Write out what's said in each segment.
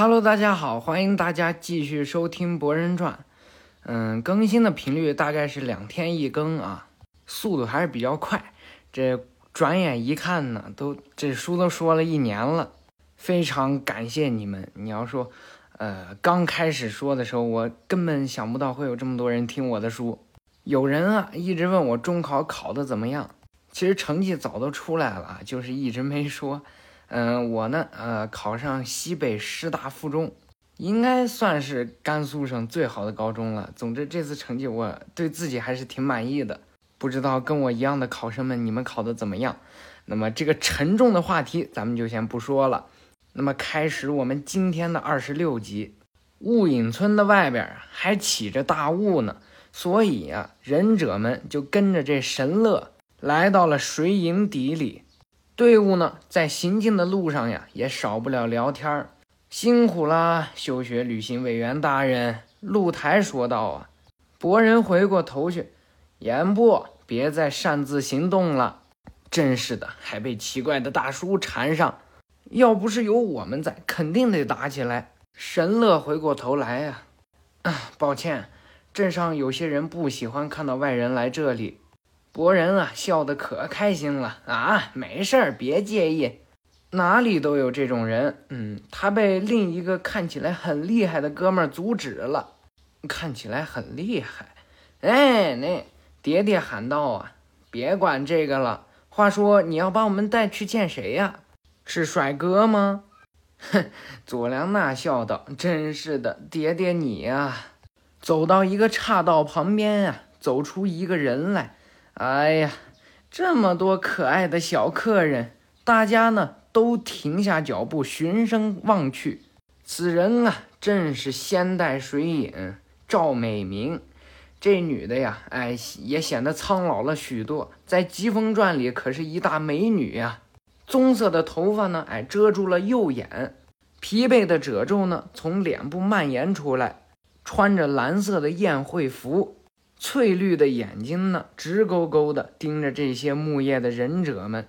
Hello，大家好，欢迎大家继续收听《博人传》。嗯，更新的频率大概是两天一更啊，速度还是比较快。这转眼一看呢，都这书都说了一年了，非常感谢你们。你要说，呃，刚开始说的时候，我根本想不到会有这么多人听我的书。有人啊，一直问我中考考的怎么样，其实成绩早都出来了，就是一直没说。嗯，我呢，呃，考上西北师大附中，应该算是甘肃省最好的高中了。总之，这次成绩我对自己还是挺满意的。不知道跟我一样的考生们，你们考的怎么样？那么这个沉重的话题，咱们就先不说了。那么开始我们今天的二十六集。雾隐村的外边还起着大雾呢，所以啊，忍者们就跟着这神乐来到了水影底里。队伍呢，在行进的路上呀，也少不了聊天儿。辛苦啦，休学旅行委员大人，露台说道啊。博人回过头去，言不，别再擅自行动了。真是的，还被奇怪的大叔缠上。要不是有我们在，肯定得打起来。神乐回过头来呀，啊，抱歉，镇上有些人不喜欢看到外人来这里。博人啊，笑得可开心了啊！没事儿，别介意，哪里都有这种人。嗯，他被另一个看起来很厉害的哥们儿阻止了。看起来很厉害，哎，那爹爹喊道啊，别管这个了。话说，你要把我们带去见谁呀？是帅哥吗？哼，佐良娜笑道：“真是的，爹爹你呀。”走到一个岔道旁边啊，走出一个人来。哎呀，这么多可爱的小客人，大家呢都停下脚步，循声望去。此人啊，正是仙代水影赵美明。这女的呀，哎，也显得苍老了许多，在《疾风传》里可是一大美女呀。棕色的头发呢，哎，遮住了右眼，疲惫的褶皱呢，从脸部蔓延出来，穿着蓝色的宴会服。翠绿的眼睛呢，直勾勾地盯着这些木叶的忍者们。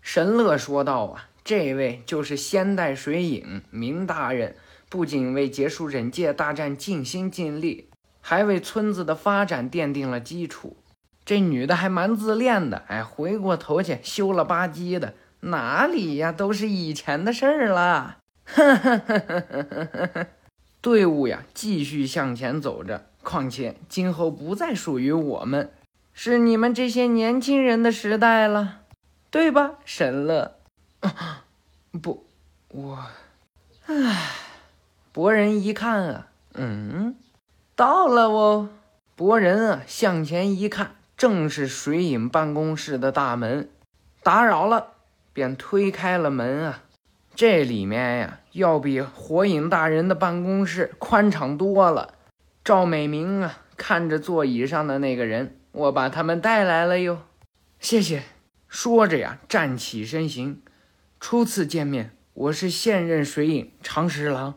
神乐说道：“啊，这位就是仙代水影明大人，不仅为结束忍界大战尽心尽力，还为村子的发展奠定了基础。这女的还蛮自恋的，哎，回过头去羞了吧唧的，哪里呀，都是以前的事儿了。”队伍呀，继续向前走着。况且今后不再属于我们，是你们这些年轻人的时代了，对吧，神乐？不，我……唉，博人一看啊，嗯，到了哦。博人啊，向前一看，正是水影办公室的大门。打扰了，便推开了门啊。这里面呀，要比火影大人的办公室宽敞多了。赵美明啊，看着座椅上的那个人，我把他们带来了哟。谢谢。说着呀，站起身形。初次见面，我是现任水影长十郎，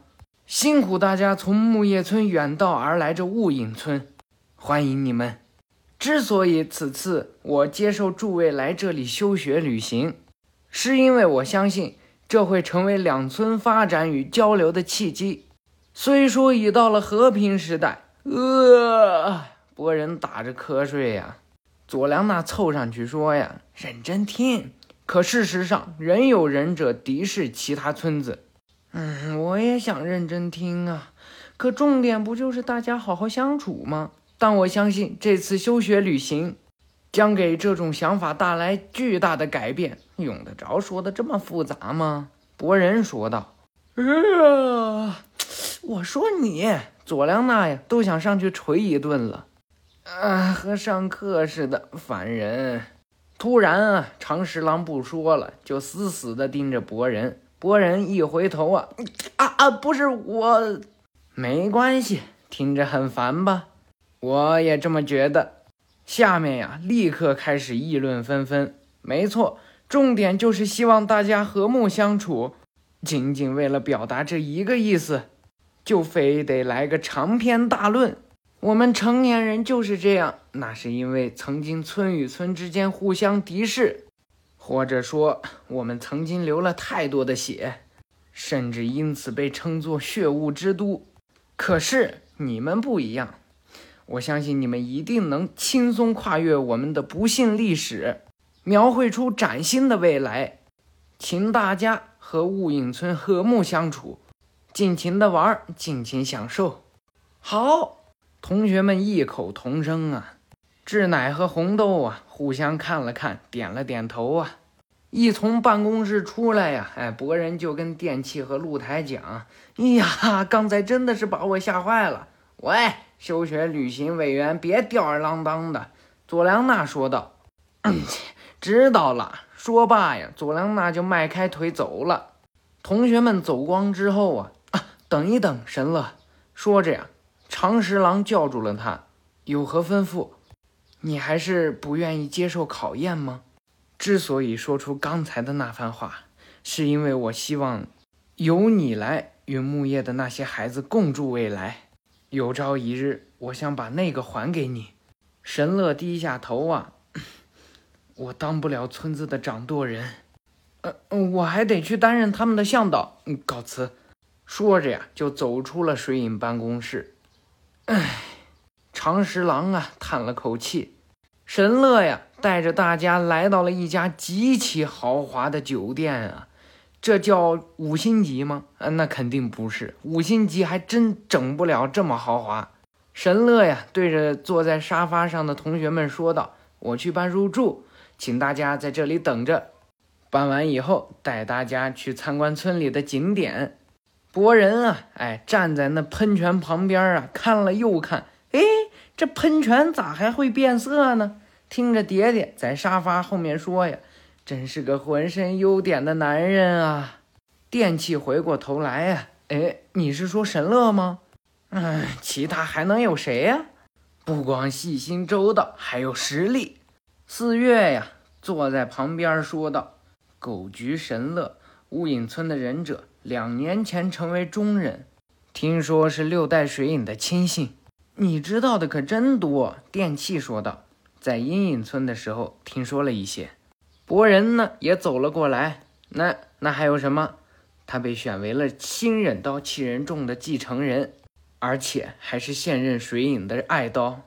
辛苦大家从木叶村远道而来这雾隐村，欢迎你们。之所以此次我接受诸位来这里休学旅行，是因为我相信这会成为两村发展与交流的契机。虽说已到了和平时代，呃，博人打着瞌睡呀。佐良娜凑上去说呀：“认真听。”可事实上，仍有忍者敌视其他村子。嗯，我也想认真听啊。可重点不就是大家好好相处吗？但我相信这次休学旅行将给这种想法带来巨大的改变。用得着说的这么复杂吗？博人说道。哎呀。我说你，佐良娜呀，都想上去捶一顿了，啊，和上课似的，烦人！突然啊，长十郎不说了，就死死的盯着博人。博人一回头啊，啊啊，不是我，没关系，听着很烦吧？我也这么觉得。下面呀，立刻开始议论纷纷。没错，重点就是希望大家和睦相处，仅仅为了表达这一个意思。就非得来个长篇大论。我们成年人就是这样，那是因为曾经村与村之间互相敌视，或者说我们曾经流了太多的血。甚至因此被称作血雾之都。可是你们不一样，我相信你们一定能轻松跨越我们的不幸历史，描绘出崭新的未来。请大家和雾隐村和睦相处，尽情的玩，尽情享受。好，同学们异口同声啊！志乃和红豆啊，互相看了看，点了点头啊。一从办公室出来呀，哎，博人就跟电器和露台讲：“哎呀，刚才真的是把我吓坏了。”喂，休学旅行委员，别吊儿郎当的。”佐良娜说道。“知道了。”说罢呀，佐良娜就迈开腿走了。同学们走光之后啊，啊，等一等，神乐。说着呀，长十郎叫住了他，有何吩咐？你还是不愿意接受考验吗？之所以说出刚才的那番话，是因为我希望由你来与木叶的那些孩子共筑未来。有朝一日，我想把那个还给你。神乐低下头啊，我当不了村子的掌舵人，呃，我还得去担任他们的向导。告辞。说着呀，就走出了水影办公室。唉。长十郎啊，叹了口气。神乐呀，带着大家来到了一家极其豪华的酒店啊，这叫五星级吗？啊，那肯定不是，五星级还真整不了这么豪华。神乐呀，对着坐在沙发上的同学们说道：“我去办入住，请大家在这里等着。办完以后，带大家去参观村里的景点。”博人啊，哎，站在那喷泉旁边啊，看了又看。哎，这喷泉咋还会变色呢？听着，爹爹在沙发后面说呀：“真是个浑身优点的男人啊！”电器回过头来呀：“哎，你是说神乐吗？嗯，其他还能有谁呀？不光细心周到，还有实力。”四月呀，坐在旁边说道：“狗局神乐，雾隐村的忍者，两年前成为中忍，听说是六代水影的亲信。”你知道的可真多，电器说道。在阴影村的时候听说了一些。博人呢也走了过来。那那还有什么？他被选为了新忍刀七人众的继承人，而且还是现任水影的爱刀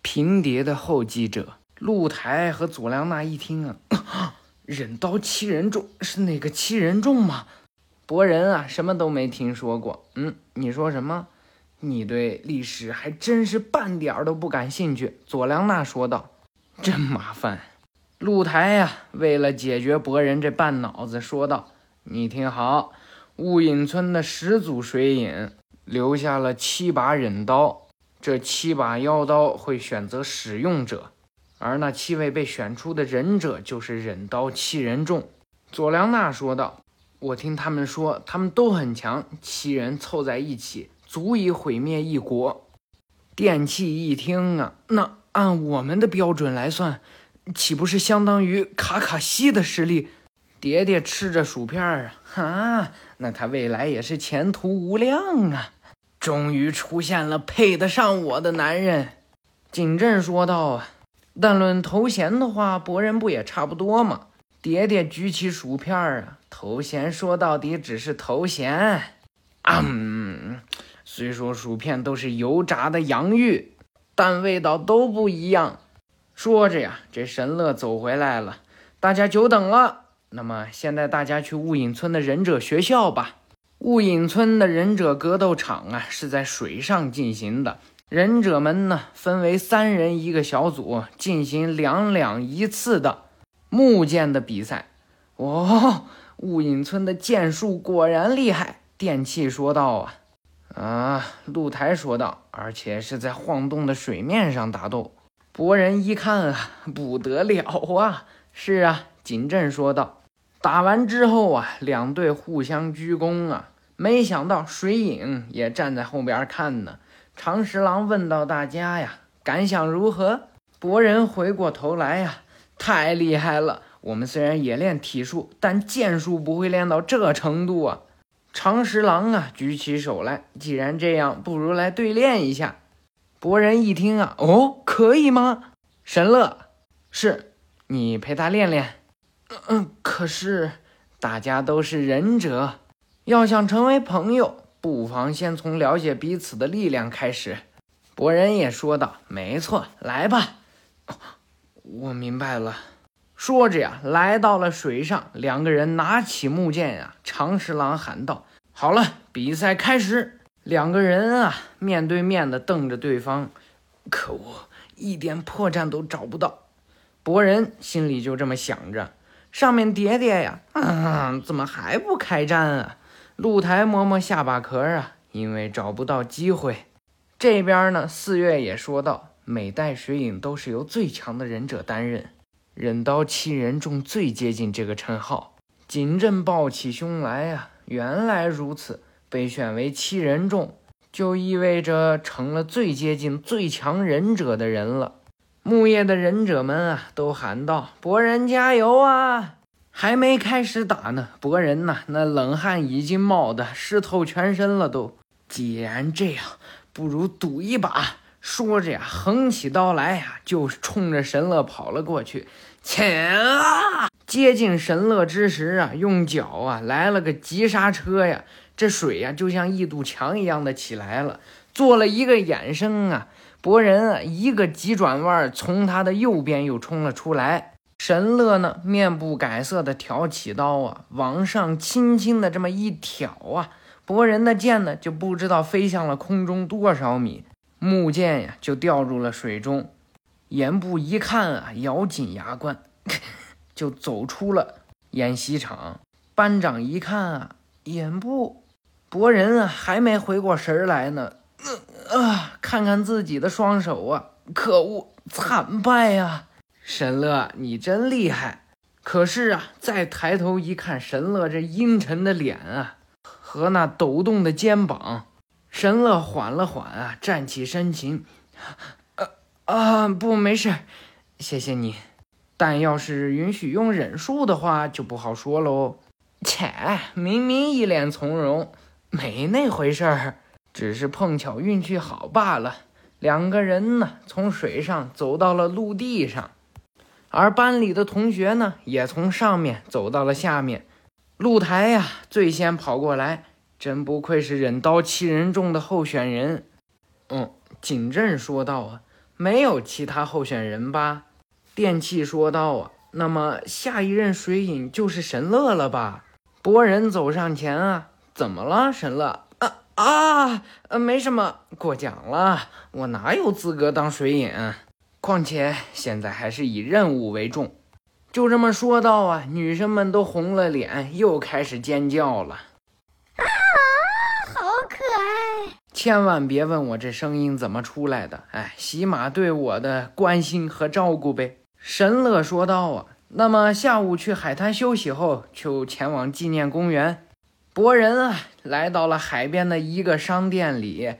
平蝶的后继者。露台和佐良娜一听啊，忍刀七人众是哪个七人众吗？博人啊，什么都没听说过。嗯，你说什么？你对历史还真是半点都不感兴趣，佐良娜说道。真麻烦，露台呀，为了解决博人这半脑子，说道：“你听好，雾隐村的始祖水影留下了七把忍刀，这七把妖刀会选择使用者，而那七位被选出的忍者就是忍刀七人众。”佐良娜说道：“我听他们说，他们都很强，七人凑在一起。”足以毁灭一国。电器一听啊，那按我们的标准来算，岂不是相当于卡卡西的实力？爹爹吃着薯片啊，哈，那他未来也是前途无量啊！终于出现了配得上我的男人。景镇说道啊，但论头衔的话，博人不也差不多吗？爹爹举起薯片儿啊，头衔说到底只是头衔。嗯。虽说薯片都是油炸的洋芋，但味道都不一样。说着呀，这神乐走回来了，大家久等了。那么现在大家去雾隐村的忍者学校吧。雾隐村的忍者格斗场啊，是在水上进行的。忍者们呢，分为三人一个小组，进行两两一次的木剑的比赛。哦，雾隐村的剑术果然厉害。电器说道啊。啊，露台说道，而且是在晃动的水面上打斗。博人一看啊，不得了啊！是啊，锦镇说道。打完之后啊，两队互相鞠躬啊。没想到水影也站在后边看呢。长十郎问到大家呀，感想如何？博人回过头来呀，太厉害了！我们虽然也练体术，但剑术不会练到这程度啊。长十郎啊，举起手来。既然这样，不如来对练一下。博人一听啊，哦，可以吗？神乐，是你陪他练练。嗯嗯，可是大家都是忍者，要想成为朋友，不妨先从了解彼此的力量开始。博人也说道：“没错，来吧。”我明白了。说着呀，来到了水上，两个人拿起木剑呀。长十郎喊道：“好了，比赛开始！”两个人啊，面对面的瞪着对方。可恶，一点破绽都找不到。博人心里就这么想着。上面爹爹呀，啊，怎么还不开战啊？露台摸摸下巴壳啊，因为找不到机会。这边呢，四月也说道：“每代水影都是由最强的忍者担任。”忍刀七人众最接近这个称号，锦镇抱起胸来啊！原来如此，被选为七人众，就意味着成了最接近最强忍者的人了。木叶的忍者们啊，都喊道：“博人加油啊！”还没开始打呢，博人呐，那冷汗已经冒得湿透全身了。都，既然这样，不如赌一把。说着呀，横起刀来呀，就冲着神乐跑了过去。前啊！接近神乐之时啊，用脚啊来了个急刹车呀，这水呀就像一堵墙一样的起来了。做了一个衍生啊，博人啊一个急转弯，从他的右边又冲了出来。神乐呢，面不改色的挑起刀啊，往上轻轻的这么一挑啊，博人的剑呢就不知道飞向了空中多少米。木剑呀，就掉入了水中。严部一看啊，咬紧牙关，就走出了演习场。班长一看啊，严部博人啊，还没回过神来呢。啊，看看自己的双手啊，可恶，惨败呀！神乐，你真厉害。可是啊，再抬头一看，神乐这阴沉的脸啊，和那抖动的肩膀。神乐缓了缓啊，站起身形，啊啊，不，没事，谢谢你。但要是允许用忍术的话，就不好说喽。切，明明一脸从容，没那回事儿，只是碰巧运气好罢了。两个人呢，从水上走到了陆地上，而班里的同学呢，也从上面走到了下面。露台呀，最先跑过来。真不愧是忍刀七人众的候选人，嗯，景镇说道啊，没有其他候选人吧？电器说道啊，那么下一任水影就是神乐了吧？博人走上前啊，怎么了，神乐？啊啊，呃，没什么，过奖了，我哪有资格当水影？况且现在还是以任务为重。就这么说道啊，女生们都红了脸，又开始尖叫了。啊，好可爱千万别问我这声音怎么出来的，哎，喜马对我的关心和照顾呗。神乐说道啊，那么下午去海滩休息后，就前往纪念公园。博人啊，来到了海边的一个商店里，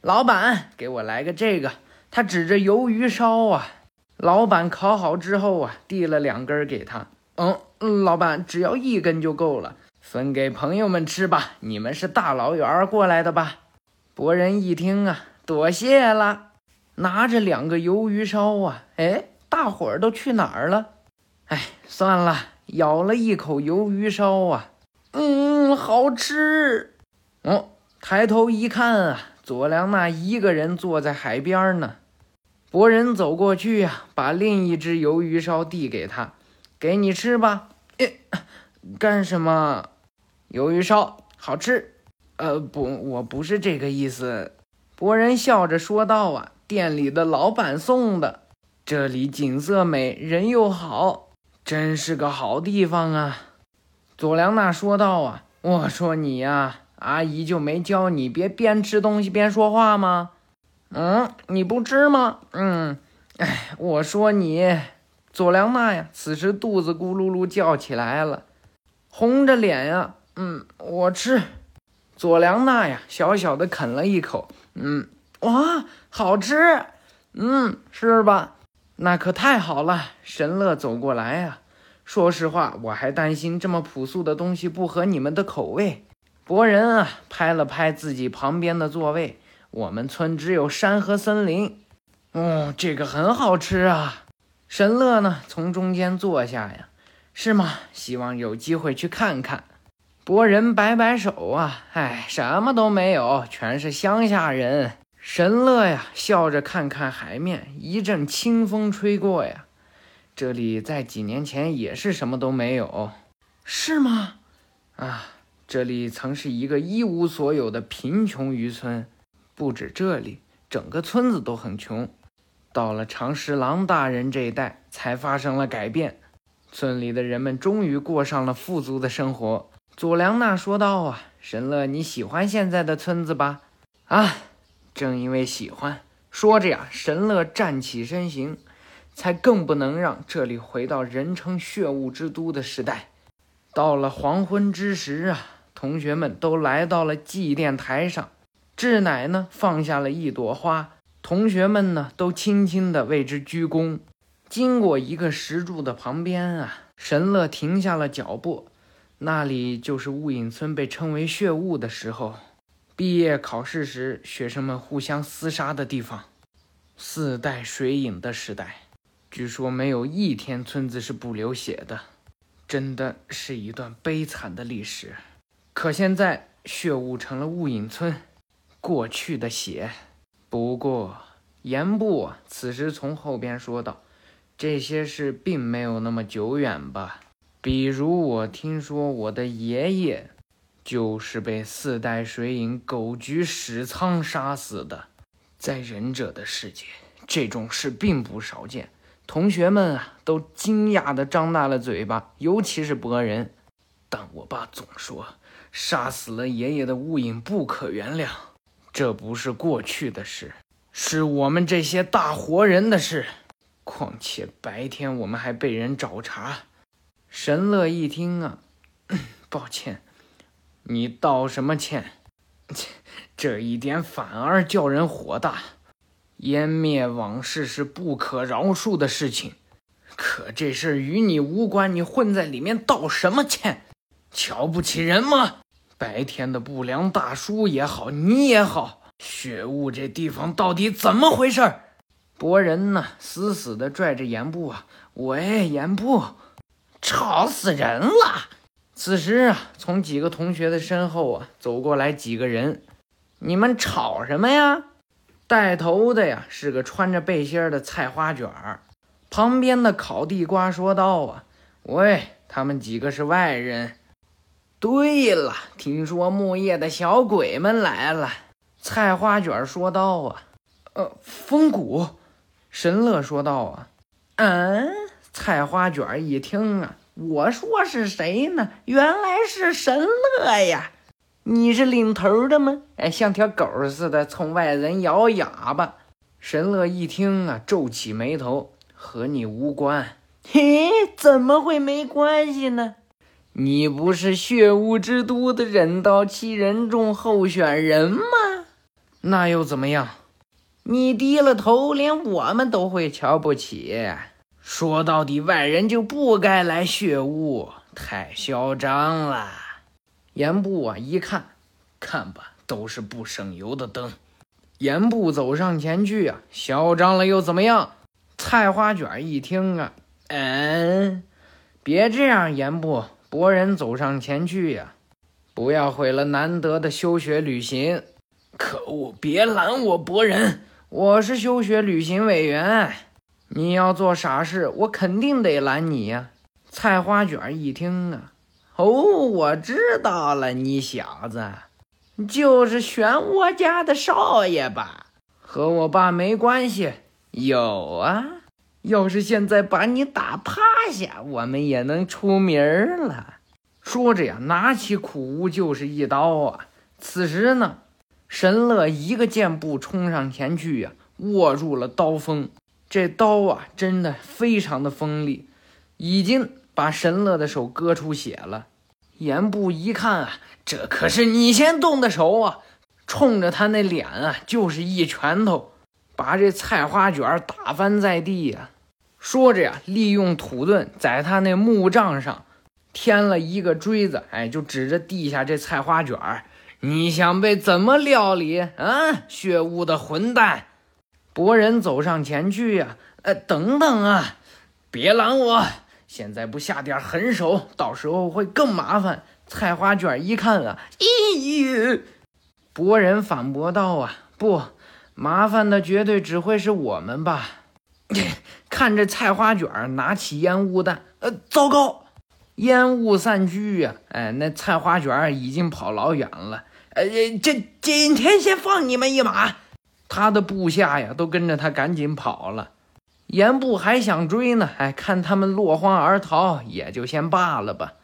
老板给我来个这个。他指着鱿鱼烧啊，老板烤好之后啊，递了两根给他。嗯，老板只要一根就够了，分给朋友们吃吧。你们是大老远过来的吧？博人一听啊，多谢了，拿着两个鱿鱼烧啊，哎，大伙儿都去哪儿了？哎，算了，咬了一口鱿鱼烧啊，嗯，好吃。哦，抬头一看啊，佐良娜一个人坐在海边呢。博人走过去呀，把另一只鱿鱼烧递给他，给你吃吧。哎，干什么？鱿鱼烧好吃。呃不，我不是这个意思。博人笑着说道：“啊，店里的老板送的。这里景色美，人又好，真是个好地方啊。”佐良娜说道：“啊，我说你呀，阿姨就没教你别边吃东西边说话吗？嗯，你不吃吗？嗯，哎，我说你，佐良娜呀，此时肚子咕噜噜叫起来了，红着脸呀，嗯，我吃。”佐良娜呀，小小的啃了一口，嗯，哇，好吃，嗯，是吧？那可太好了。神乐走过来呀，说实话，我还担心这么朴素的东西不合你们的口味。博人啊，拍了拍自己旁边的座位，我们村只有山和森林。嗯，这个很好吃啊。神乐呢，从中间坐下呀，是吗？希望有机会去看看。博人摆摆手啊，哎，什么都没有，全是乡下人。神乐呀，笑着看看海面，一阵清风吹过呀，这里在几年前也是什么都没有，是吗？啊，这里曾是一个一无所有的贫穷渔村，不止这里，整个村子都很穷。到了长十郎大人这一代，才发生了改变，村里的人们终于过上了富足的生活。佐良娜说道：“啊，神乐，你喜欢现在的村子吧？啊，正因为喜欢。”说着呀，神乐站起身形，才更不能让这里回到人称血雾之都的时代。到了黄昏之时啊，同学们都来到了祭奠台上。志乃呢，放下了一朵花，同学们呢，都轻轻地为之鞠躬。经过一个石柱的旁边啊，神乐停下了脚步。那里就是雾隐村被称为血雾的时候，毕业考试时学生们互相厮杀的地方，四代水影的时代，据说没有一天村子是不流血的，真的是一段悲惨的历史。可现在血雾成了雾隐村过去的血。不过严部此时从后边说道：“这些事并没有那么久远吧。”比如我听说我的爷爷就是被四代水影狗局史仓杀死的，在忍者的世界，这种事并不少见。同学们啊，都惊讶地张大了嘴巴，尤其是博人。但我爸总说，杀死了爷爷的雾影不可原谅，这不是过去的事，是我们这些大活人的事。况且白天我们还被人找茬。神乐一听啊，抱歉，你道什么歉？切，这一点反而叫人火大。湮灭往事是不可饶恕的事情，可这事与你无关，你混在里面道什么歉？瞧不起人吗？白天的不良大叔也好，你也好，雪雾这地方到底怎么回事？博人呢，死死的拽着严部啊，喂，严部。吵死人了！此时啊，从几个同学的身后啊走过来几个人，你们吵什么呀？带头的呀是个穿着背心的菜花卷儿，旁边的烤地瓜说道啊：“喂，他们几个是外人。”对了，听说木叶的小鬼们来了。菜花卷说道啊：“呃，风谷。”神乐说道啊：“嗯。”菜花卷一听啊，我说是谁呢？原来是神乐呀！你是领头的吗？哎，像条狗似的冲外人摇哑巴。神乐一听啊，皱起眉头，和你无关。嘿，怎么会没关系呢？你不是血雾之都的忍道七人众候选人吗？那又怎么样？你低了头，连我们都会瞧不起。说到底，外人就不该来血雾，太嚣张了。严部啊，一看，看吧，都是不省油的灯。严部走上前去啊，嚣张了又怎么样？菜花卷一听啊，嗯，别这样，严部。博人走上前去呀，不要毁了难得的休学旅行。可恶，别拦我，博人，我是休学旅行委员。你要做傻事，我肯定得拦你呀！菜花卷一听啊，哦，我知道了，你小子就是漩涡家的少爷吧？和我爸没关系。有啊，要是现在把你打趴下，我们也能出名儿了。说着呀，拿起苦无就是一刀啊！此时呢，神乐一个箭步冲上前去呀，握住了刀锋。这刀啊，真的非常的锋利，已经把神乐的手割出血了。严部一看啊，这可是你先动的手啊，冲着他那脸啊，就是一拳头，把这菜花卷打翻在地呀。说着呀，利用土遁在他那木杖上添了一个锥子，哎，就指着地下这菜花卷儿你想被怎么料理啊？血雾的混蛋！博人走上前去呀，呃，等等啊，别拦我！现在不下点狠手，到时候会更麻烦。菜花卷一看啊，咦！博人反驳道啊，不，麻烦的绝对只会是我们吧？看着菜花卷拿起烟雾弹，呃，糟糕！烟雾散去呀，哎，那菜花卷已经跑老远了。呃，这今天先放你们一马。他的部下呀，都跟着他赶紧跑了。严部还想追呢，哎，看他们落荒而逃，也就先罢了吧。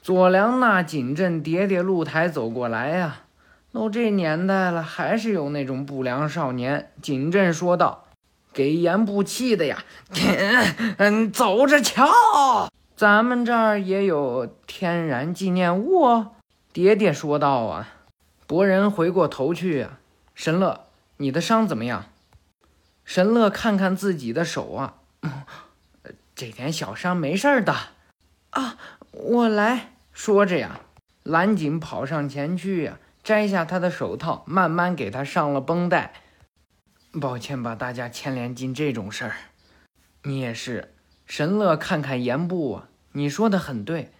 左良那锦镇叠叠露台走过来呀，都这年代了，还是有那种不良少年。锦镇说道：“给严部气的呀，嗯，走着瞧，咱们这儿也有天然纪念物。”爹爹说道：“啊，博人回过头去呀，神乐，你的伤怎么样？”神乐看看自己的手啊，这点小伤没事的。啊，我来说着呀，蓝锦跑上前去呀，摘下他的手套，慢慢给他上了绷带。抱歉把大家牵连进这种事儿，你也是。神乐看看严部啊，你说的很对，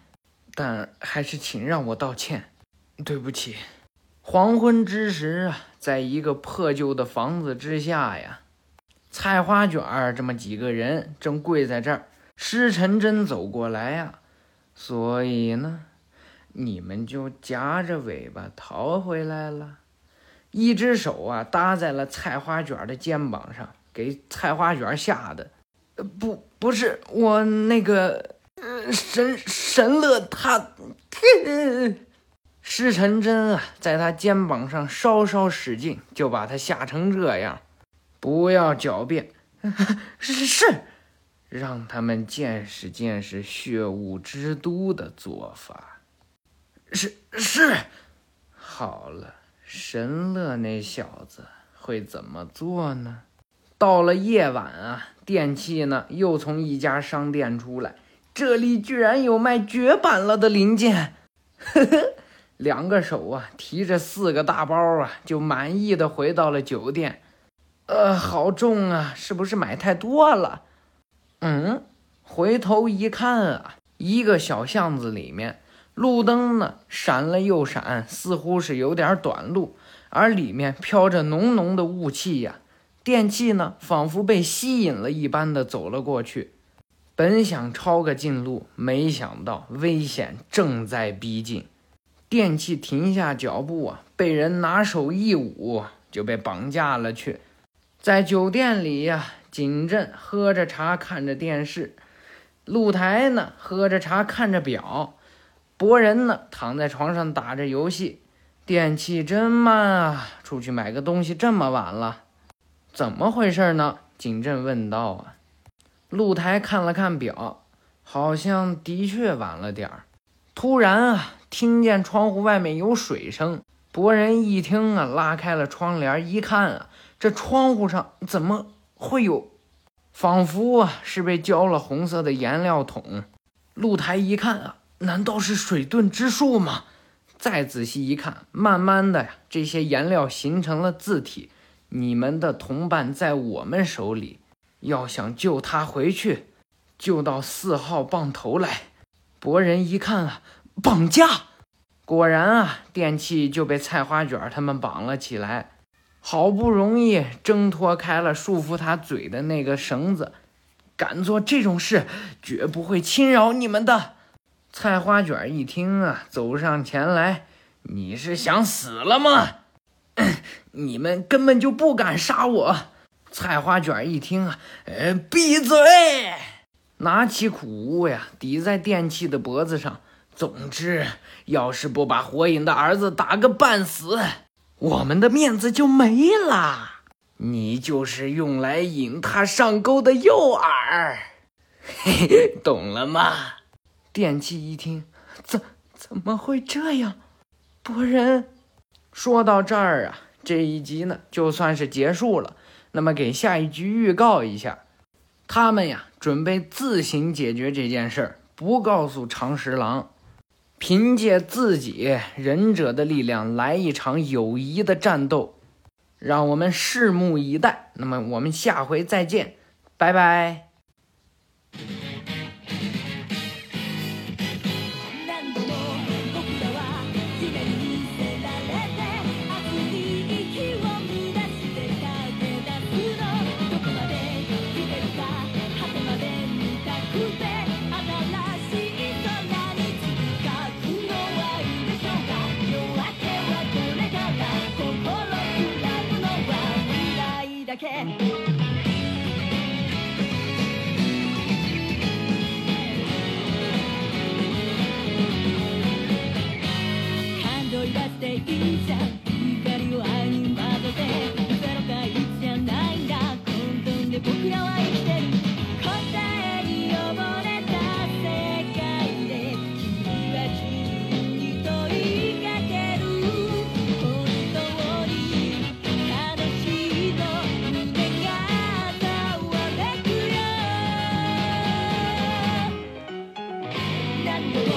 但还是请让我道歉，对不起。黄昏之时啊，在一个破旧的房子之下呀。菜花卷儿这么几个人正跪在这儿，施成真走过来呀，所以呢，你们就夹着尾巴逃回来了。一只手啊搭在了菜花卷的肩膀上，给菜花卷吓得，呃，不，不是我那个，呃，神神乐他，施成真啊，在他肩膀上稍稍使劲，就把他吓成这样。不要狡辩，是是是，让他们见识见识血雾之都的做法。是是，好了，神乐那小子会怎么做呢？到了夜晚啊，电器呢又从一家商店出来，这里居然有卖绝版了的零件。呵呵，两个手啊提着四个大包啊，就满意的回到了酒店。呃，好重啊！是不是买太多了？嗯，回头一看啊，一个小巷子里面，路灯呢闪了又闪，似乎是有点短路，而里面飘着浓浓的雾气呀。电器呢，仿佛被吸引了一般的走了过去。本想抄个近路，没想到危险正在逼近。电器停下脚步啊，被人拿手一捂，就被绑架了去。在酒店里呀，景镇喝着茶，看着电视；露台呢，喝着茶，看着表；博人呢，躺在床上打着游戏。电器真慢啊！出去买个东西这么晚了，怎么回事呢？景镇问道啊。露台看了看表，好像的确晚了点儿。突然啊，听见窗户外面有水声。博人一听啊，拉开了窗帘，一看啊。这窗户上怎么会有？仿佛啊是被浇了红色的颜料桶。露台一看啊，难道是水遁之术吗？再仔细一看，慢慢的呀，这些颜料形成了字体。你们的同伴在我们手里，要想救他回去，就到四号棒头来。博人一看啊，绑架！果然啊，电器就被菜花卷他们绑了起来。好不容易挣脱开了束缚他嘴的那个绳子，敢做这种事，绝不会轻饶你们的。菜花卷一听啊，走上前来：“你是想死了吗？你们根本就不敢杀我。”菜花卷一听啊，呃，闭嘴！拿起苦物呀，抵在电器的脖子上。总之，要是不把火影的儿子打个半死。我们的面子就没了，你就是用来引他上钩的诱饵，嘿嘿，懂了吗？电器一听，怎怎么会这样？博人，说到这儿啊，这一集呢就算是结束了。那么给下一局预告一下，他们呀准备自行解决这件事儿，不告诉长十郎。凭借自己忍者的力量来一场友谊的战斗，让我们拭目以待。那么我们下回再见，拜拜。何